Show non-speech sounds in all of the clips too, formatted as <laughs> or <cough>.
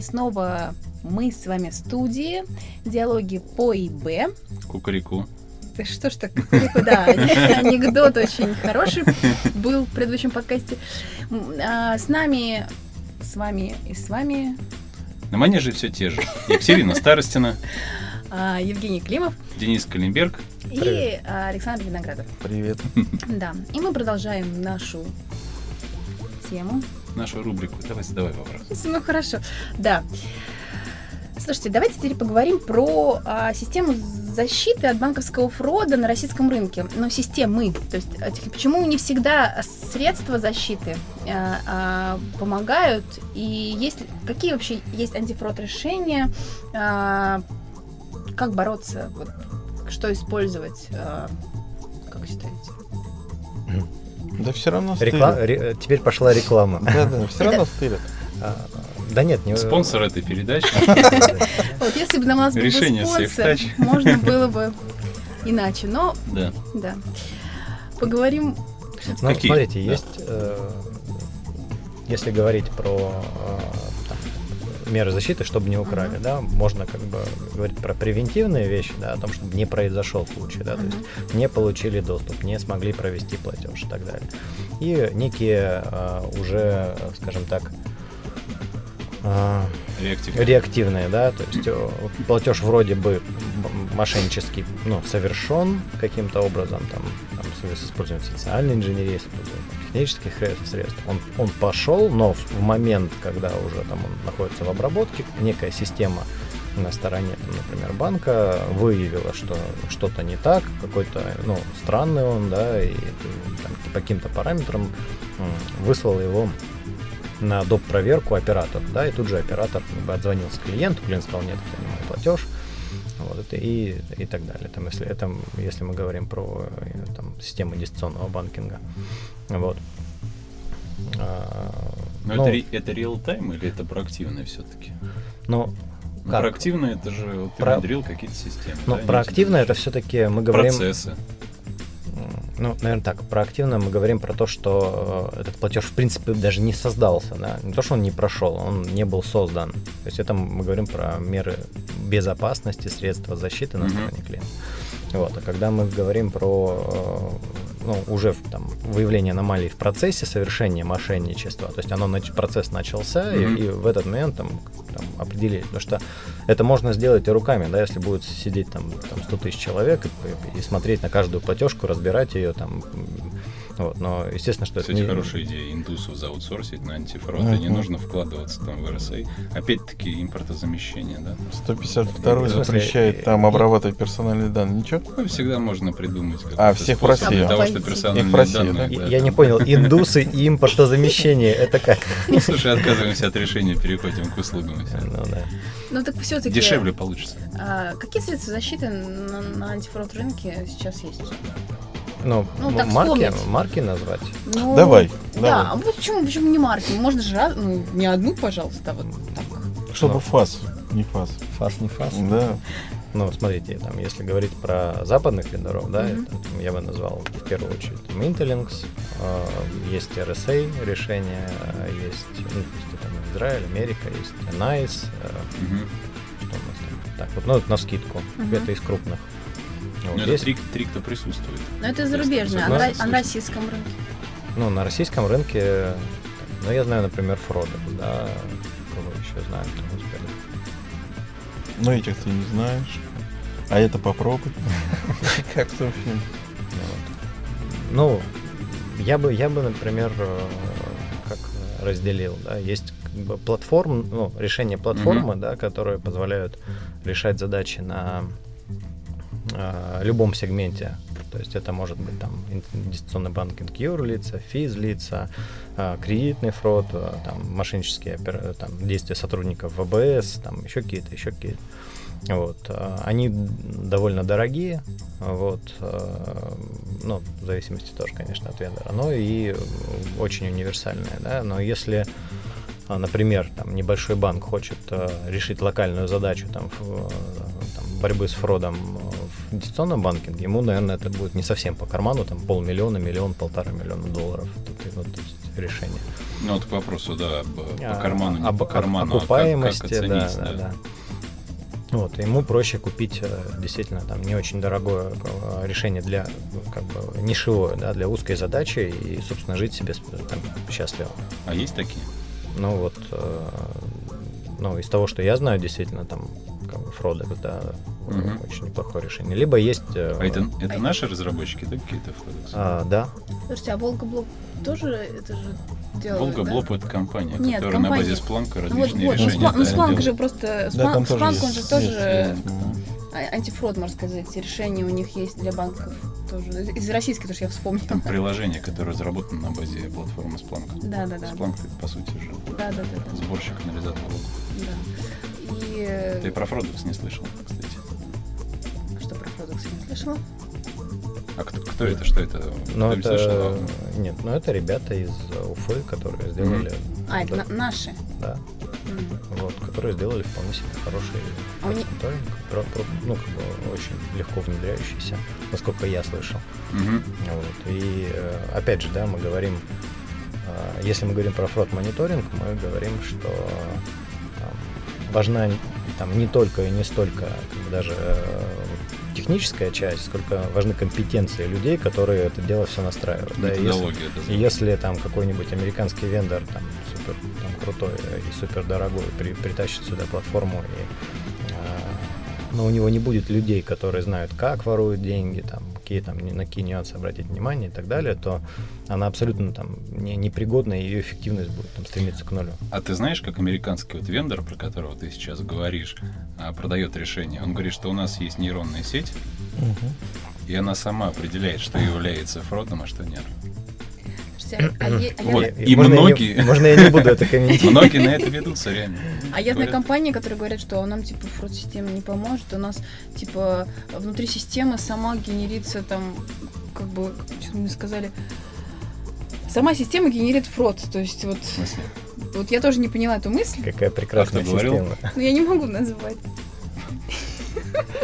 Привет! И снова мы с вами в студии. Диалоги по ИБ. Кукареку. Да что ж так, кукареку, да, <laughs> анекдот очень хороший был в предыдущем подкасте. А, с нами, с вами и с вами... На манеже все те же. Екатерина Старостина. А, Евгений Климов. Денис Калимберг. И а, Александр Виноградов. Привет. <laughs> Да, и мы продолжаем нашу тему. Нашу рубрику. Давай задавай вопрос. Ну хорошо, да. Слушайте, давайте теперь поговорим про а, систему защиты от банковского фрода на российском рынке. Ну, системы. То есть, а, почему не всегда средства защиты а, а, помогают? И есть, какие вообще есть антифрод решения? А, как бороться? Вот, что использовать? А, как считаете? Да все равно Реклам... Ре... Теперь пошла реклама. Да, да, все равно стырят. А, да нет, не... Спонсор этой передачи. <laughs> Вот если бы на нас был Решение спонсор, можно было бы иначе. Но, да. да. Поговорим... Ну, Какие? смотрите, есть... э, Если говорить про э, меры защиты, чтобы не украли, Мгм. да, можно как бы говорить про превентивные вещи, да, о том, чтобы не произошел случай, да, то есть не получили доступ, не смогли провести платеж и так далее. И некие э, уже, скажем так, э, Реактивно. реактивные, да, то есть э, платеж вроде бы мошеннический, ну, совершен каким-то образом, там, там с использованием социальной инженерии, с использованием технических средств. Он, он пошел, но в момент, когда уже там он находится в обработке, некая система на стороне, там, например, банка выявила, что что-то не так, какой-то, ну, странный он, да, и там, по каким-то параметрам выслала его на доп. проверку оператору, да, и тут же оператор как бы отзвонился клиенту, клиент сказал, нет, я принимаю платеж, вот и, и так далее. Там, если, это, если мы говорим про э, там, систему дистанционного банкинга. Вот. А, Но ну, это, это реал-тайм или это проактивное все-таки? ну, Ну, Как? проактивное это же вот ты Про- внедрил какие-то системы. ну, да, проактивно не это все-таки мы говорим... Процессы. Ну, наверное, так. Проактивно мы говорим про то, что э, этот платеж, в принципе, даже не создался. Да? Не то, что он не прошел, он не был создан. То есть это мы говорим про меры безопасности, средства защиты на стороне клиента. Вот. А когда мы говорим про э, ну, уже там, выявление аномалий в процессе совершения мошенничества, то есть оно процесс начался, и- Мгм. и, в этот момент там, там определить, потому что это можно сделать и руками, да, если будет сидеть там, там 100 тысяч человек и, и смотреть на каждую платежку, разбирать ее там. Вот, но естественно, что Кстати, это не- хорошая идея индусов заутсорсить на антифрод, и не нужно вкладываться там в РСА. Опять-таки импортозамещение, да? 152 В смысле, запрещает там и- обрабатывать персональные данные. Ничего? Ну, всегда можно придумать А, всех в России. для того, чтобы Их в персональные России, данные... да? Я, да, я не там- понял, индусы и импортозамещение, это как? Слушай, отказываемся от решения, переходим к услугам. Ну да. Ну так все-таки... Дешевле получится. какие средства защиты на, на антифрод рынке сейчас есть? Ну, Ну, так марки, вспомнить. марки назвать. Ну, Давай, Да, давай. а вот почему, почему не марки? Можно же раз- ну, не одну, пожалуйста, а вот так. Чтобы Ну. фас, не фас. Фас не фас. Да. Ну, смотрите, там, если говорить про западных вендоров, да, Мгм. это, там, я бы назвал в первую очередь там, Intellinks, э, есть RSA решения, э, есть, ну, есть, там, Израиль, Америка, есть NICE, э, Мгм. что у нас там, так вот, ну, это на скидку, Мгм. это из крупных. Вот Ну, это есть- три, три, кто присутствует. Но это зарубежное, а Ну, на, слышно. а на российском рынке? Ну, на российском рынке, ну, я знаю, например, Фродекс, да, кого еще знаю, кто успели. Но этих ты не знаешь. А это попробуй. <laughs> Как в том фильме. Ну, вот. Ну, я бы, я бы, например, э, как разделил, да, есть как бы платформ, ну, решения платформы, да, которые позволяют решать задачи на э, любом сегменте. То есть это может быть там инвестиционный банкинг юрлица, физлица, э, кредитный фрод, э, там мошеннические там, действия сотрудников ВБС, там еще какие-то, еще какие-то. Вот. Они довольно дорогие, вот, ну, в зависимости тоже, конечно, от вендора, но и очень универсальные, да, но если например, там, небольшой банк хочет решить локальную задачу там, в, там, борьбы с фродом в дистанционном банкинге, ему, наверное, это будет не совсем по карману, там полмиллиона, миллион, полтора миллиона долларов тут, ну, то есть решение. Ну, вот к вопросу, да, об, А, по карману, не об- по карману, а как- окупаемости, как, да, оценить, да, да. Вот, ему проще купить э, действительно там не очень дорогое э, решение для ну, как бы нишевое, да, для узкой задачи и, собственно, жить себе там, счастливо. А есть такие? Ну вот, э, ну из того, что я знаю, действительно там как бы Фродекс, да, Мгм. очень неплохое решение. Либо есть, э, А это, это А- наши разработчики, да, какие-то Фродекс? а, да, Слушайте, а Волга-Блок тоже это же делает, Волга да? Это компания, Нет, которая на компания. базе Спланка Ну вот, различные вот, ну, решения. Спланк, ну, да, Спланк делает. же просто... Да, Спланк, там тоже Спланк, он есть- же есть, тоже ну. а- антифрод, можно сказать, решения у них есть для банков тоже. Из российских, потому что я вспомнила. Там приложение, которое разработано на базе платформы Splunk. Да, да, да. Splunk это, по сути же, Да, да, да, да. сборщик анализатора логов. да. И э, Ты про Фродекс не слышал, кстати. Слышала? А кто, кто это, что это? слышал? это, А, нет, ну это ребята из э, Уфы, которые сделали, А, это да, на- наши. да, М. вот, которые сделали вполне себе хороший А у них- мониторинг, про- про- ну, как бы очень легко внедряющийся, насколько я слышал. Мгм. Вот. И э, опять же, да, мы говорим, э, если мы говорим про фрод-мониторинг, мы говорим, что там, важна там, не только и не столько как даже э, техническая часть, сколько важны компетенции людей, которые это дело все настраивают. Да, и если- и если там какой-нибудь американский вендор там супер там, крутой и супер дорогой при, притащит сюда платформу и а, но у него не будет людей, которые знают, как воруют деньги, там, какие там ни- на какие нюансы обратить внимание и так далее, то она абсолютно там не, непригодна, и ее эффективность будет там стремиться к нулю. А ты знаешь, как американский вот вендор, про которого ты сейчас говоришь, а, продает решение? Он говорит, что у нас есть нейронная сеть, Мгм. и она сама определяет, что является фродом, а что нет. Слушайте, а, <clears throat> е- а Вот. И можно Я многие- не, можно я не буду это комментировать? Многие на это ведутся реально. А я знаю компании, которые говорят, что нам типа фрод-система не поможет, у нас типа внутри системы сама генерится там, как бы, что мне сказали, сама система генерит фрод. То есть вот, В смысле? вот я тоже не поняла эту мысль, Какая прекрасная система. но я не могу назвать.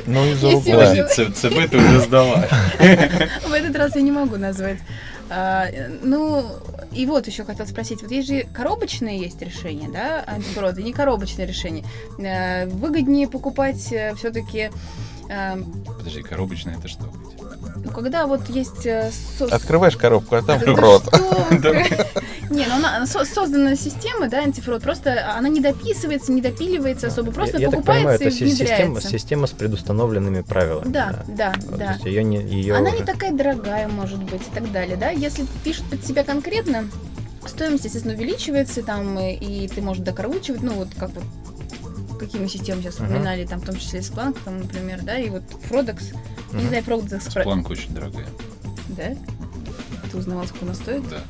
Ну, из-за Если угла. ЦБ ты уже сдала. <laughs> В этот раз я не могу назвать. А, ну, и вот еще хотела спросить, вот есть же коробочные есть решения, да, антифрода, и не коробочные решения. Э, Выгоднее покупать все-таки Подожди, коробочное это что? Ну, когда вот есть... э, со- Открываешь коробку, а там фрод. <laughs> Не, ну создана система, да, антифрод, просто она не дописывается, не допиливается особо, просто я, я так понимаю, покупается это и внедряется. система с предустановленными правилами. Да, да, да. Она не такая дорогая, может быть, и так далее, да. Если пишут под себя конкретно, стоимость, естественно, увеличивается, там, и, и ты можешь докручивать, ну, вот как вот какие мы системы сейчас упоминали, там, в том числе Splunk, там, например, да, и вот Frodex, не Мгм. знаю, Frodex, про- Планка очень дорогая. да? Ты узнавал, сколько она стоит? Да.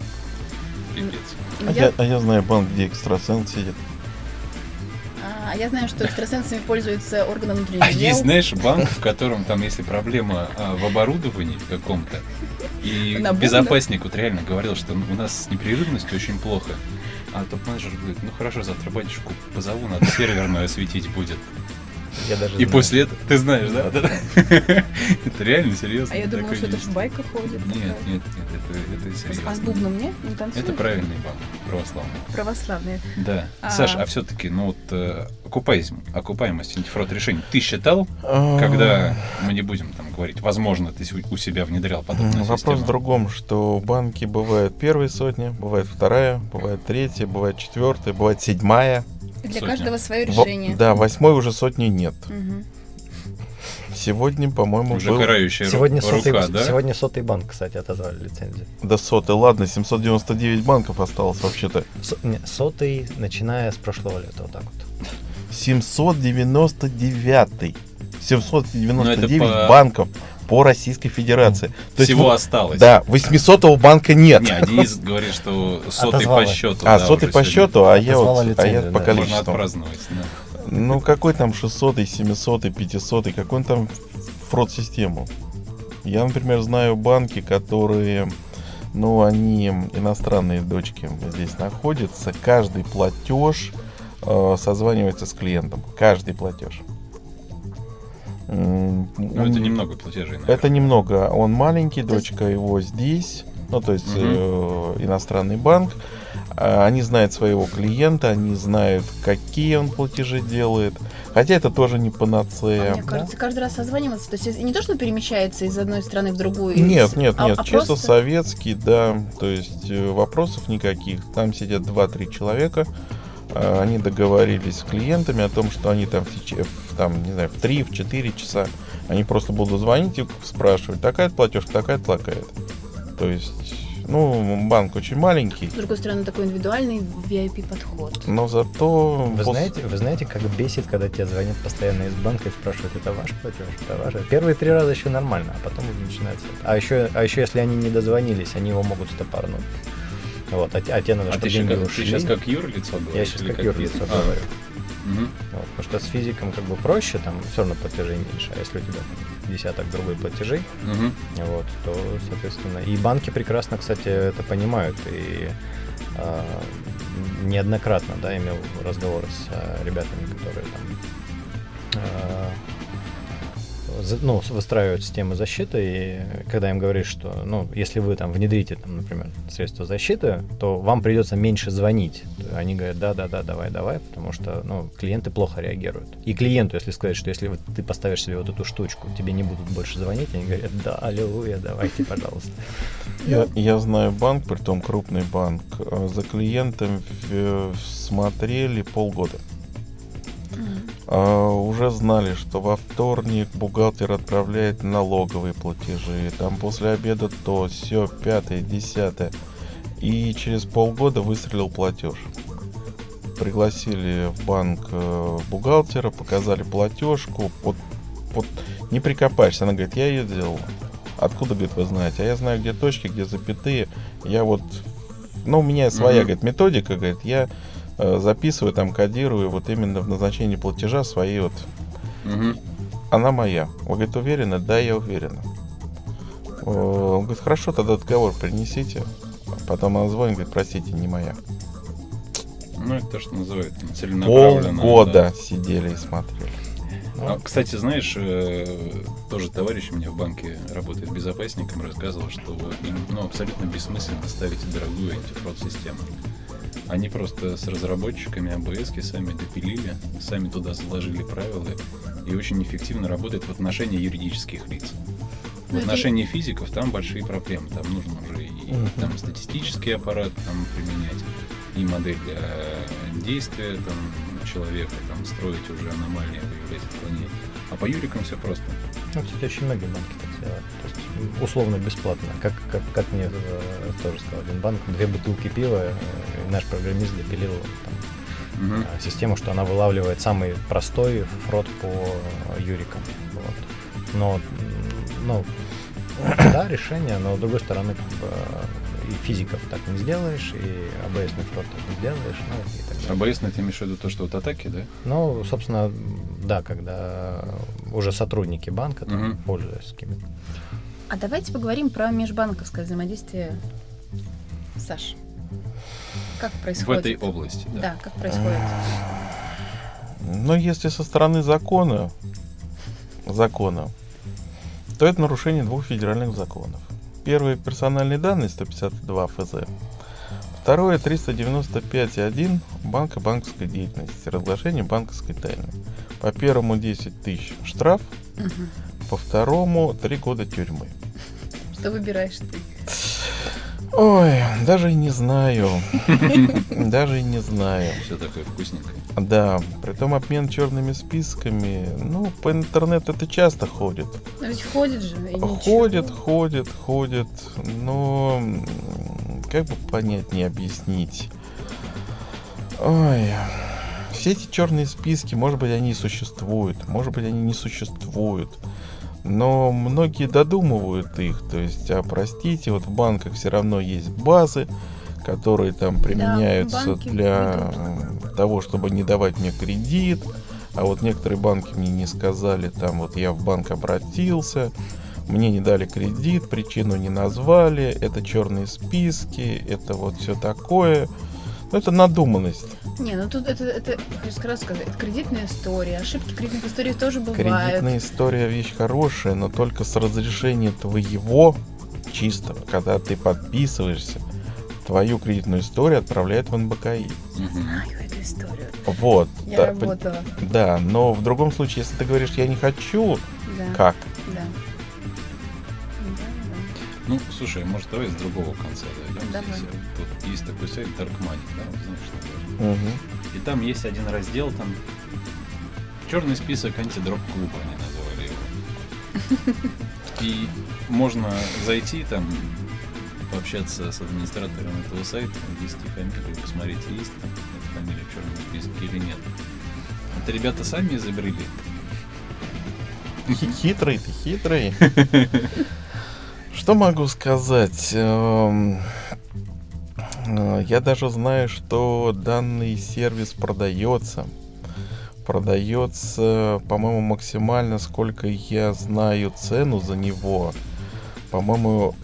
Пипец. Ну, А я, а я знаю банк, где экстрасенс сидит. А, а я знаю, что экстрасенсами пользуются органы внутренних А дел. есть, знаешь, банк, в котором там, если проблема а, в оборудовании в каком-то, и безопасник вот реально говорил, что у нас с непрерывностью очень плохо. А топ-менеджер говорит, ну хорошо, завтра батюшку позову, надо серверную осветить будет. Я даже И знаю. после этого, ты знаешь, да? Да. <laughs> Это реально серьезно. А я думала, что это есть. ж байка ходит. Нет, такая. нет, нет, это, это серьезно. А с бубном нет? Не танцует? Это правильный банк, православный. Православные. Да. А. Саш, а все-таки, ну вот, э, окупаемость, окупаемость антифрод решений, ты считал, А, когда мы не будем там говорить, возможно, ты у себя внедрял подобную Вопрос систему? в другом, что банки бывают первая сотня, бывает вторая, бывает третья, бывает четвертая, бывает седьмая. Для Сотня. каждого свое Во- решение. да, восьмой уже сотни нет. Мгм. Сегодня, по-моему, Уже был карающая Сегодня сотый, рука, да? сегодня сотый банк, кстати, отозвали лицензию. до соты. Ладно, 799 банков осталось вообще-то. Со- не, сотый, начиная с прошлого лета, вот так вот. 799. 799 Ну, это по- банков по Российской Федерации. То есть Всего вот- осталось. Да, 800 банка нет. Не, Денис говорит, что сотый Отозвала. по счету. а, да, сотый по сегодня. счету, а я, Отозвала вот, а я лицензию, по да. Можно количеству. отпраздновать, да. Ну, какой там 600, 700, 500, какой он там фрод-систему? Я, например, знаю банки, которые, ну, они иностранные дочки здесь находятся. Каждый платеж э, созванивается с клиентом. Каждый платеж. М, Ну, он- это немного платежей, наверное. Это немного. Он маленький, То есть- дочка его здесь. Ну, то есть Мгм. э, иностранный банк. А, Они знают своего клиента, они знают, какие он платежи делает. Хотя это тоже не А панацея. Мне кажется, каждый раз созваниваться, то есть не то, что перемещается из одной страны в другую. Нет, из- нет, а- нет, а чисто просто- советский, да. То есть э, вопросов никаких. Там сидят 2-3 человека. А, Они договорились с клиентами о том, что они там в, в, там, не знаю, в 3-4 часа они просто будут звонить и спрашивать, такая платежка, такая такая То есть, ну, банк очень маленький, С другой стороны, такой индивидуальный VIP-подход. но зато... Вы пос- знаете, вы знаете, как бесит, когда тебе звонят постоянно из банка и спрашивают, это ваш платеж, это ваш. Первые три раза еще нормально, а потом уже начинается. А еще, а еще если они не дозвонились, они его могут стопорнуть. Вот, а, те- а тебе надо, А чтобы ты, деньги как, ты ушли. сейчас как юрлицо говоришь? Я сейчас или как юрлицо А, говорю. мгм. Вот, потому что с физиком как бы проще, там все равно платежей меньше. А если у тебя десяток другой платежей, Мгм. вот, то, соответственно, и банки прекрасно, кстати, это понимают. И а, неоднократно, да, имел разговоры с а, ребятами, которые там ну, выстраивают системы защиты, и когда им говоришь, что, ну, если вы там внедрите, там, например, средства защиты, то вам придется меньше звонить. Они говорят, да-да-да, давай, давай, потому что, ну, клиенты плохо реагируют. И клиенту, если сказать, что если вот ты поставишь себе вот эту штучку, тебе не будут больше звонить, они говорят, да, аллилуйя, давайте, пожалуйста. Я, я знаю банк, притом крупный банк. э, За клиентом в- смотрели полгода. А, уже знали, что во вторник бухгалтер отправляет налоговые платежи. Там после обеда то, все, пятое, десятое. И через полгода выстрелил платеж. Пригласили в банк э, бухгалтера, показали платежку. Вот, вот не прикопаешься. Она говорит, я ее делал. Откуда, говорит, вы знаете? А я знаю, где точки, где запятые. Я вот... Ну, у меня своя, Мгм. говорит, методика, говорит, я записываю, там, кодирую вот именно в назначении платежа свои вот... Мгм. Она моя. Вы, говорит, уверены? Да, я уверена. Э, Он говорит, хорошо, тогда договор принесите. Потом она звонит, говорит, простите, не моя. Ну, это то, что называют целенаправленно. Полгода да. сидели и смотрели. А, кстати, знаешь, э, тоже товарищ у меня в банке работает безопасником, рассказывал, что ну, абсолютно бессмысленно ставить дорогую антифрод-систему. Они просто с разработчиками АБС сами допилили, сами туда заложили правила и очень эффективно работает в отношении юридических лиц. В Ну, это- отношении физиков там большие проблемы. Там нужно уже и Мгм. там, статистический аппарат там, применять, и модель э, действия там, человека, там, строить уже аномалии, выявлять отклонения. А по юрикам все просто. Ну, кстати, очень многие банки условно бесплатно. Как, как, как мне э, тоже сказал один банк, две бутылки пива, э, и наш программист допилил там, э, систему, что она вылавливает самый простой фрод по юрикам. Вот. Но, ну, <clears throat> да, решение, но с другой стороны, как бы, э, и физиков так не сделаешь, и АБСный фрод так не сделаешь, ну и так далее. АБС, ты имеешь в виду то, что вот атаки, да? Ну, собственно, да, когда уже сотрудники банка там, Мгм. пользуются какими-то А давайте поговорим про межбанковское взаимодействие. Саш, как В происходит? этой области, да. Да, как происходит? Но если со стороны закона, закона, то это нарушение двух федеральных законов. Первый персональные данные 152 ФЗ. Второе 395.1 банка банковской деятельности, разглашение банковской тайны. По первому 10 тысяч штраф, Мгм. по второму 3 года тюрьмы. Что выбираешь ты? Ой, даже и не знаю. <laughs> Даже и не знаю. Все такое вкусненькое. Да, притом обмен черными списками, ну, по интернету это часто ходит. Но ведь ходит же. Ходит, ходит, ходит, но как бы понять, не объяснить. Ой, все эти черные списки, может быть, они и существуют, может быть, они не существуют. Но многие додумывают их, то есть, а простите, вот в банках все равно есть базы, которые там применяются банки для э, того, чтобы не давать мне кредит. А вот некоторые банки мне не сказали, там вот я в банк обратился, мне не дали кредит, причину не назвали, это черные списки, это вот все такое. Ну, это надуманность. Не, ну тут это, это, хочу сразу сказать, это кредитная история. Ошибки кредитных историй тоже бывают. Кредитная история вещь хорошая, но только с разрешения твоего чистого, когда ты подписываешься твою кредитную историю отправляют в НБКИ. Мгм. Знаю эту историю. Вот. Я да, работала. да, но в другом случае, если ты говоришь, я не хочу, Да. как? Ну, слушай, может, давай с другого конца зайдем. Давай. Здесь, Тут есть такой сайт Dark Money, да, вот знаешь, такое? Мгм. И там есть один раздел, там черный список антидроп клуба, они назвали его. <laughs> И можно зайти там, пообщаться с администратором этого сайта, ввести фамилию, посмотреть, есть там эта фамилия в черном списке или нет. Это ребята сами изобрели. Хи- Хитрый ты, хитрый. <laughs> Что могу сказать? Эм, э, Я даже знаю, что данный сервис продается. Продается, по-моему, максимально, сколько я знаю цену за него. По-моему,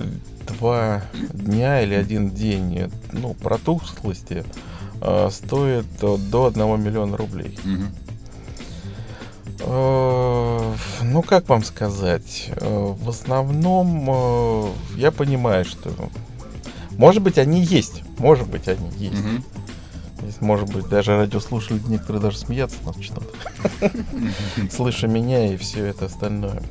два дня или один день, э, ну, протухлости э, стоит до 1 миллиона рублей. Мгм. Э, Ну, как вам сказать? Э, В основном э, я понимаю, что... Может быть, они есть. Может быть, они есть. Может быть, даже радиослушатели некоторые даже смеяться начнут. <laughs> Слыша меня и все это остальное.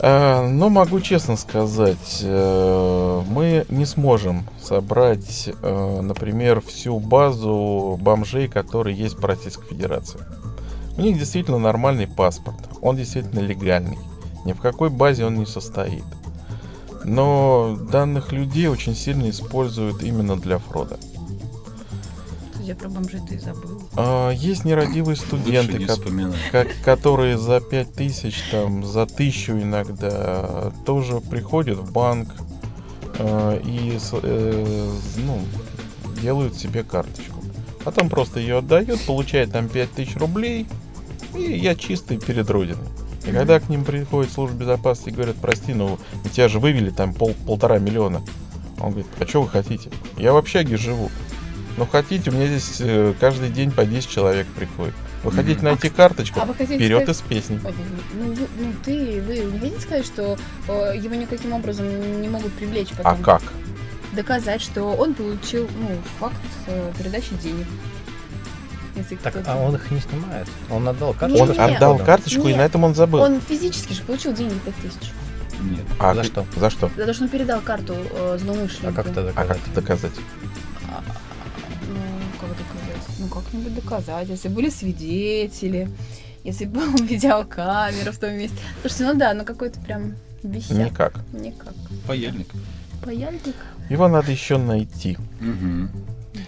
Но могу честно сказать, мы не сможем собрать, например, всю базу бомжей, которые есть в Российской Федерации. У них действительно нормальный паспорт, он действительно легальный. Ни в какой базе он не состоит. Но данных людей очень сильно используют именно для фрода. да. Я про бомжей ты забыл. А, Есть нерадивые студенты, не ко- ко- которые за 5000, там, за 1000 иногда тоже приходят в банк э, и с- э, ну, делают себе карточку. Потом просто ее отдают, получает там 5000 рублей, и я чистый перед родиной. И когда к ним приходит служба безопасности и говорят, прости, ну тебя же вывели там пол, полтора миллиона. Он говорит, а что вы хотите? Я в общаге живу. Ну хотите, у меня здесь э, каждый день по 10 человек приходит. Вы хотите найти карточку? А хотите Вперед сказать- из песни. Ну, вы- ну, ты, вы не хотите сказать, что э, его никаким образом не могут привлечь А потом? как? Доказать, что он получил, ну, факт э, передачи денег. Если Так, кто-то- а он их не снимает. Он отдал карточку. Он не, не. отдал Да. карточку, и Нет. на этом он забыл. Он физически же получил деньги 5000. Нет. А За ты- что? За что? За то, что он передал карту э, А злоумышленнику. как это А доказать? как это доказать? А, Ну, как доказать? Ну, как-нибудь доказать. Если были свидетели, если была <laughs> видеокамера в том месте. Слушайте, ну да, ну какой-то прям висяк. Никак. Никак. Паяльник. Паяльник? Его надо еще найти. Мгм.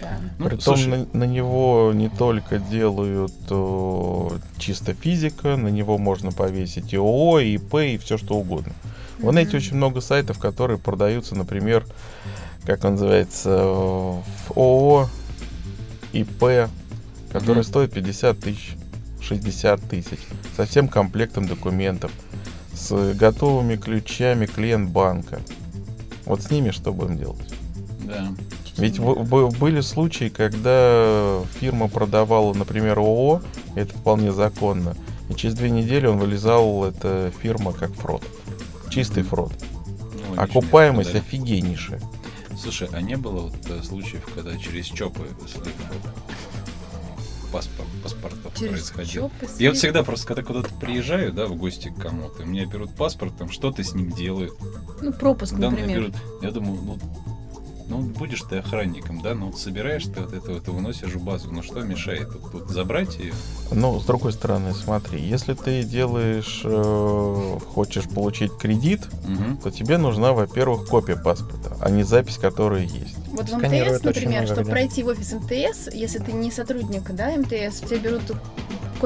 Да. Ну, Притом слушай, на, на него не только делают о, чисто физика, на него можно повесить и ООО, и ИП, и все что угодно. В Рунете Мгм. очень много сайтов, которые продаются, например, как он называется, э, в ООО, ИП, который Мгм. стоит 50 тысяч, 60 тысяч, со всем комплектом документов, с готовыми ключами клиент банка. Вот с ними что будем делать? Да. Ведь в- в- были случаи, когда фирма продавала, например, ООО, это вполне законно, и через две недели он вылезал, эта фирма, как фрод. Чистый фрод. Ну, Окупаемость да. офигеннейшая. Слушай, а не было вот э, случаев, когда через ЧОПы паспорт, паспортов Через происходил? чопы Я вот всегда просто, когда куда-то приезжаю, да, в гости к кому-то, меня берут паспорт, там что-то с ним делают. Ну, пропуск, Данные например. берут. Я думаю, ну, ну будешь ты охранником, да, ну вот собираешь ты вот это вот и выносишь в базу, ну что мешает тут, тут забрать ее? Но, с другой стороны, смотри, если ты делаешь, э, хочешь получить кредит, Мгм. то тебе нужна, во-первых, копия паспорта, а не запись, которая есть. Вот в МТС, например, много чтобы пройти в офис МТС, если ты не сотрудник, да, МТС, тебе берут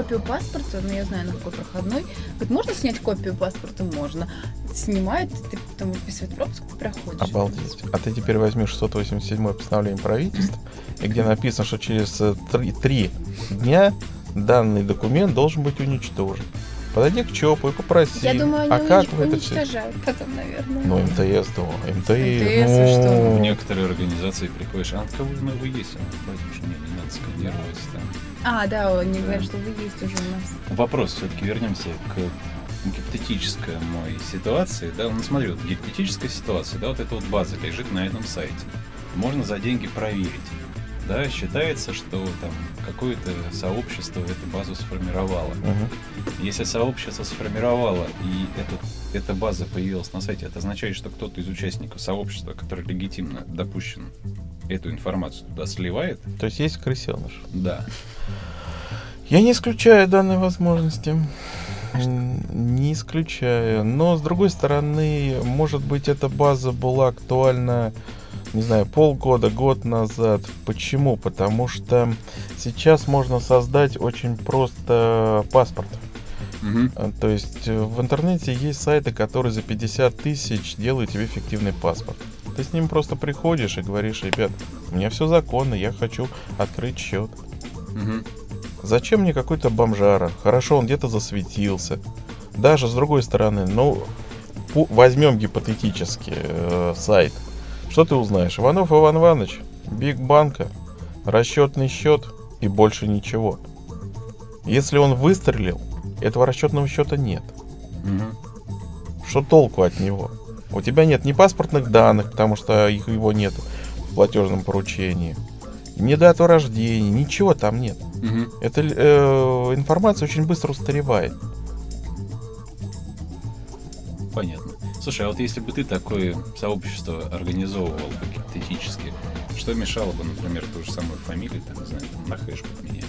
копию паспорта, ну, я знаю, на какой проходной. Говорит, можно снять копию паспорта? Можно. Снимают, ты потом выписывают пропуск, ты проходишь. Обалдеть. А ты теперь возьми 687 постановление правительства, и где написано, что через э, три, три дня данный документ должен быть уничтожен. Подойди к ЧОПу и попроси. Я думаю, они а как вы это все? потом, наверное. Ну, МТС, да. МТС. МТС, вы что? ну, В некоторые организации приходишь, а от кого вы вы есть? Говорит, не, не надо сканировать там. А, да, они Да. говорят, что вы есть уже у нас. Вопрос, все-таки вернемся к гипотетической моей ситуации. Да, ну смотри, вот гипотетическая ситуация, да, вот эта вот база лежит на этом сайте. можно за деньги проверить. Да, считается, что там какое-то сообщество эту базу сформировало. Мгм. Если сообщество сформировало и эту, эта база появилась на сайте, это означает, что кто-то из участников сообщества, который легитимно допущен эту информацию туда сливает. То есть есть крысеныш. Да. Я не исключаю данной возможности. М, Не исключаю. Но, с другой стороны, может быть, эта база была актуальна, не знаю, полгода, год назад. Почему? Потому что сейчас можно создать очень просто паспорт. А, То есть э, в интернете есть сайты, которые за 50 тысяч делают тебе фиктивный паспорт. Ты с ним просто приходишь и говоришь, ребят, у меня все законно, я хочу открыть счет. Мгм. Зачем мне какой-то бомжара? Хорошо, он где-то засветился. Даже с другой стороны, ну, возьмем гипотетически э, сайт. Что ты узнаешь? Иванов Иван Иванович, Биг Банка, расчетный счет и больше ничего. Если он выстрелил, этого расчетного счета нет. Мгм. Что толку от него? У тебя нет ни паспортных данных, потому что их его нет в платежном поручении, ни дату рождения, ничего там нет. Мгм. Эта э, информация очень быстро устаревает. Понятно. Слушай, а вот если бы ты такое сообщество организовывал гипотетически, что мешало бы, например, ту же самую фамилию, там, не знаю, там, на хэш подменять?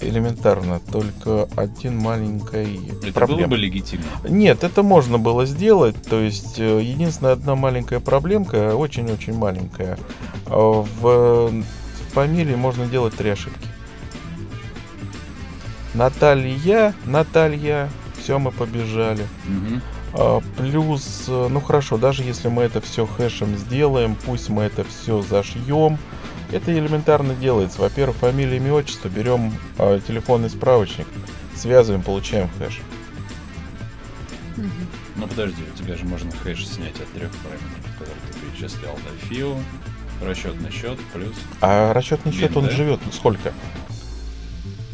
Элементарно, только один маленький Это проблема. было бы легитимно? Нет, это можно было сделать. То есть, э, единственная одна маленькая проблемка, очень-очень маленькая. А В фамилии можно делать три ошибки. Наталья, Наталья, все, мы побежали. Мгм. А, Плюс, э, ну хорошо, даже если мы это все хэшем сделаем, пусть мы это все зашьем, это элементарно делается. Во-первых, фамилия, имя, отчество, берем а, телефонный справочник, связываем, получаем хэш. Ну подожди, у тебя же можно хэш снять от трех параметров, которые ты перечислял. Да, ФИО, расчетный счет, плюс... А расчетный счет, Бин, он да? живет сколько?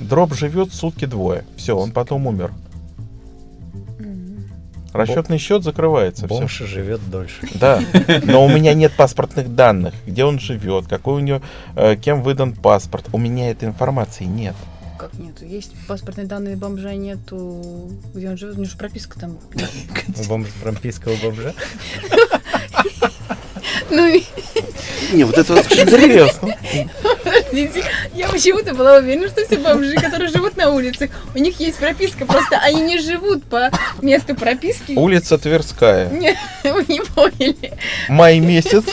Дроп живет сутки двое. Все, он потом умер. Расчетный счет закрывается. Бомж живет дольше. Да, <laughs> но у меня нет паспортных данных, где он живет, какой у него, э, кем выдан паспорт. У меня этой информации нет. Как нету? Есть паспортные данные бомжа, нету. Где он живет? У него же прописка там. У бомж, прописка у бомжа. Ну и Не, вот это интересно. <laughs> подождите, я почему-то была уверена, что все бомжи, которые живут на улицах, у них есть прописка, просто они не живут по месту прописки. Улица Тверская, Не, вы не поняли. май месяц.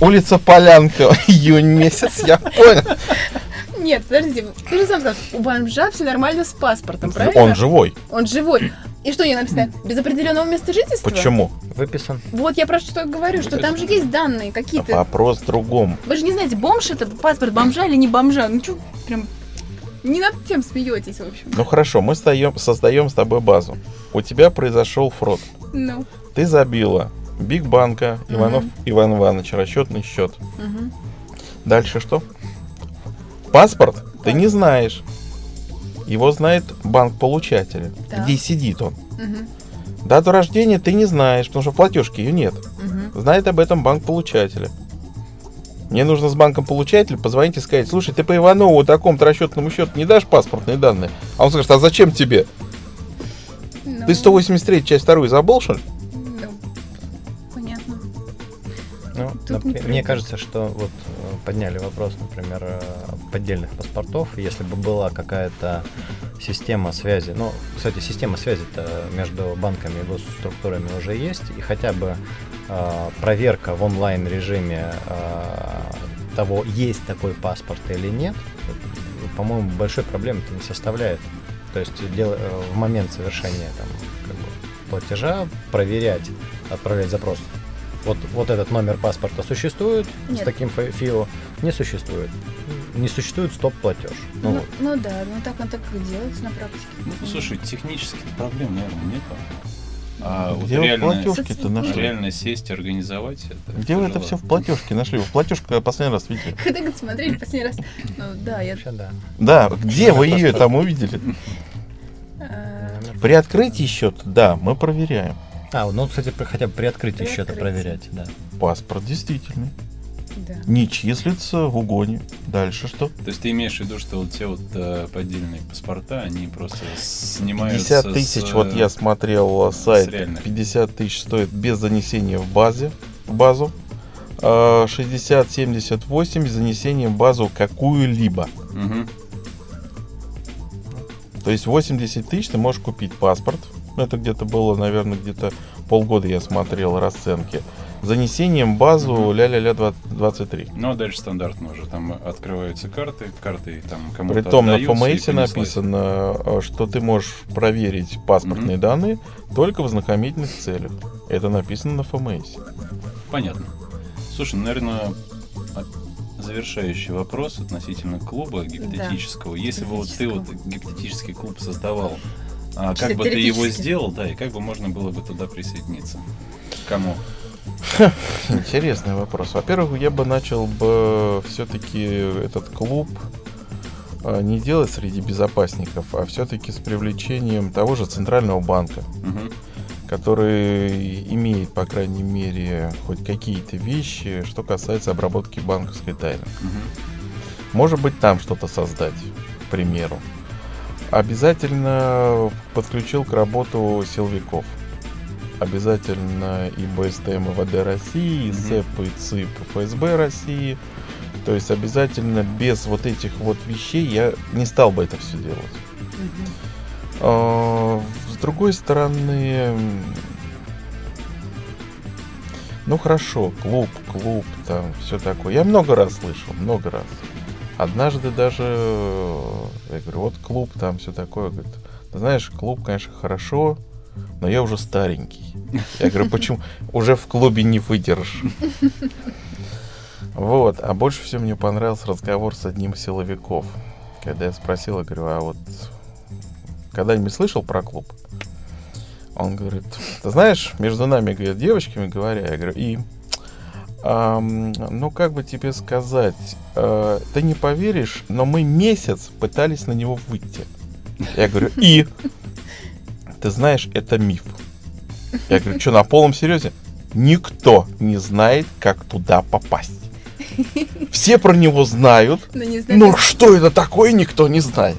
Улица Полянка, июнь месяц, я понял. Нет, подождите, ты же сам сказал, у бомжа все нормально с паспортом, правильно? Он живой. Он живой. И что не написано? Без определенного места жительства? Почему? Выписан. Вот я про что говорю, что там же есть данные какие-то. Вопрос в другом. Вы же не знаете, бомж это паспорт бомжа или не бомжа. Ну что, прям не над тем смеетесь, в общем. Ну хорошо, мы стоим, создаем с тобой базу. У тебя произошел фрод. Ну. Ты забила Биг Банка, Иванов Иван Иванович, расчетный счет. мгм. Дальше что? Паспорт ты не знаешь. Его знает банк получателя. Так. Где сидит он. Мгм. Дату рождения ты не знаешь, потому что в платежке ее нет. Мгм. Знает об этом банк получателя. Мне нужно с банком получателя позвонить и сказать, слушай, ты по Иванову такому-то расчетному счету не дашь паспортные данные? А он скажет, а зачем тебе? Ну, Ты 183 часть вторую забыл, что ли? Ну, Тут не мне кажется, что вот э, подняли вопрос, например, э, поддельных паспортов. Если бы была какая-то система связи, ну, кстати, система связи-то между банками и госструктурами уже есть, и хотя бы э, проверка в онлайн режиме э, того, есть такой паспорт или нет, э, по-моему, большой проблемы это не составляет. То есть дел- э, в момент совершения там, как бы, платежа проверять, отправлять запрос. Вот, вот этот номер паспорта существует с Нет. таким фи- ФИО? Не существует. Не существует стоп-платеж. Ну, Ну, вот. ну да, ну так он так и делается на практике. Ну, слушай, технических проблем, наверное, нет. А вот Где вы реально, платежки-то нашли? реально сесть организовать это. Где вы это все в платежке нашли? Вы в платежку последний раз видели? <laughs> Когда говорит, смотрели последний раз. Ну да, я... вообще да. Да, где вы ее там увидели? э, При открытии счета, да, мы проверяем. А, ну, кстати, хотя бы при открытии При счета открытии. проверять, да. Паспорт действительный. Да. Не числится в угоне. Дальше что? То есть ты имеешь в виду, что вот те вот э, поддельные паспорта, они просто снимаются 50 с, тысяч, э, вот я смотрел э, сайт, реальных. 50 тысяч стоит без занесения в базе, в базу. А, 60, 70, 80 с занесением в базу какую-либо. Мгм. То есть 80 тысяч ты можешь купить паспорт. Ну, Это где-то было, наверное, где-то полгода я смотрел расценки. Занесением базу ля-ля-ля 20 23. Ну, а дальше стандартно уже. Там открываются карты, карты там кому-то Притом на ФМС написано, э, что ты можешь проверить паспортные Мгм. данные только в знакомительных целях. Это написано на ФМС. Понятно. Слушай, наверное, завершающий вопрос относительно клуба гипотетического. Если бы вот ты вот гипотетический клуб создавал, а как бы ты его сделал, да, и как бы можно было бы туда присоединиться? Кому? Интересный вопрос. Во-первых, я бы начал бы все-таки этот клуб э, не делать среди безопасников, а все-таки с привлечением того же центрального банка, Мгм. который имеет, по крайней мере, хоть какие-то вещи, что касается обработки банковской тайны. Мгм. Может быть, там что-то создать, к примеру. Обязательно подключил к работу силовиков. Обязательно и БСТМ, и ВД России, и. СЭП, и ЦИП, и ФСБ России. То есть обязательно без вот этих вот вещей я не стал бы это все делать. А, С другой стороны, ну хорошо, клуб, клуб, там все такое. Я много раз слышал, много раз. Однажды даже, э, я говорю, вот клуб, там все такое. Говорит, ты знаешь, клуб, конечно, хорошо, но я уже старенький. Я говорю, почему? Уже в клубе не выдержишь. Вот, а больше всего мне понравился разговор с одним силовиков. Когда я спросил, я говорю, а вот когда-нибудь слышал про клуб? Он говорит, ты знаешь, между нами, говорит, девочками говоря, я говорю, и, ну как бы тебе сказать, э, ты не поверишь, но мы месяц пытались на него выйти. Я говорю, и, ты знаешь, это миф. Я говорю, что, на полном серьезе? Никто не знает, как туда попасть. Все про него знают, <laughs> Ну, не знаю. но что это такое, никто не знает.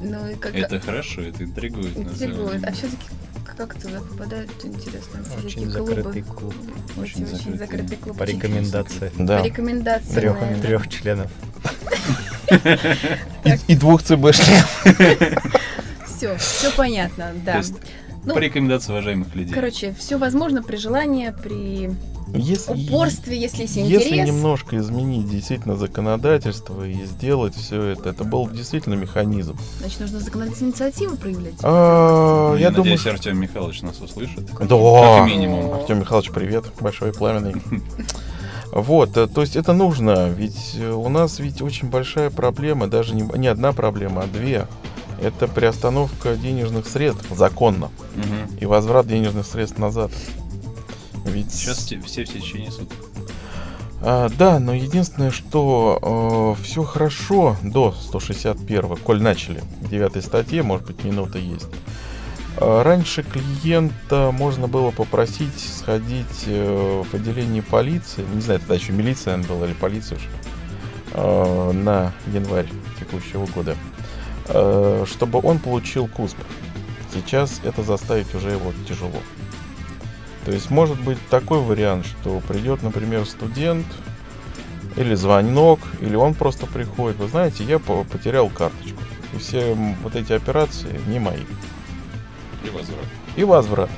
Ну, и как... Это хорошо, это интригует. Интригует. А все-таки как туда попадают, интересно, Очень закрытый клубы. клуб. Эти Очень очень закрытый. клуб. По рекомендации Да. По рекомендации. трех, наверное. трех членов. И, двух ЦБшников. Все, все понятно, да. Ну, по рекомендации уважаемых людей. Короче, все возможно при желании, при Если, упорстве, если есть если интерес. немножко изменить действительно законодательство и сделать все это, это был действительно механизм. Значит, нужно законодательную инициативу проявлять. А, Ну, я думаю, надеюсь, что... Артем Михайлович нас услышит. Да, Как минимум. Артем Михайлович, привет, большой пламенный. <laughs> Вот, э, то есть это нужно, ведь э, у нас ведь очень большая проблема, даже не, не одна проблема, а две. Это приостановка денежных средств законно Мгм. и возврат денежных средств назад. Ведь Сейчас те- все в течение суток. А, да, но единственное, что все хорошо до 161, коль начали, в 9 статье, может быть, минута есть. А, раньше клиента можно было попросить сходить э, в отделение полиции, не знаю, тогда еще милиция наверное, была или полиция уже, а, на январь текущего года, чтобы он получил КУСП. Сейчас это заставить уже его тяжело. То есть может быть такой вариант, что придет, например, студент, или звонок, или он просто приходит. Вы знаете, я по- потерял карточку. И все вот эти операции не мои. И возврат. И возврат.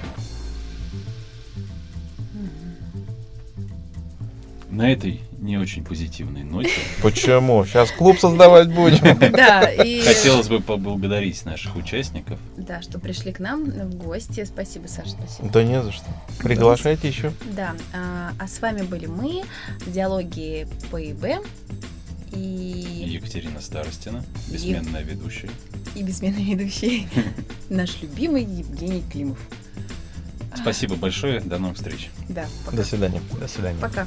На этой не очень позитивной ноте Почему? Сейчас клуб создавать будем. <laughs> Да, и... хотелось бы поблагодарить наших участников. Да, что пришли к нам в гости. Спасибо, Саша, спасибо. Да не за что. Приглашайте еще. Да, а, а с вами были мы, диалоги ПИБ и, Екатерина Старостина, бессменная ведущая. и бессменный ведущий, <laughs> наш любимый Евгений Климов. Спасибо большое, до новых встреч. Да, пока. До свидания. До свидания. Пока.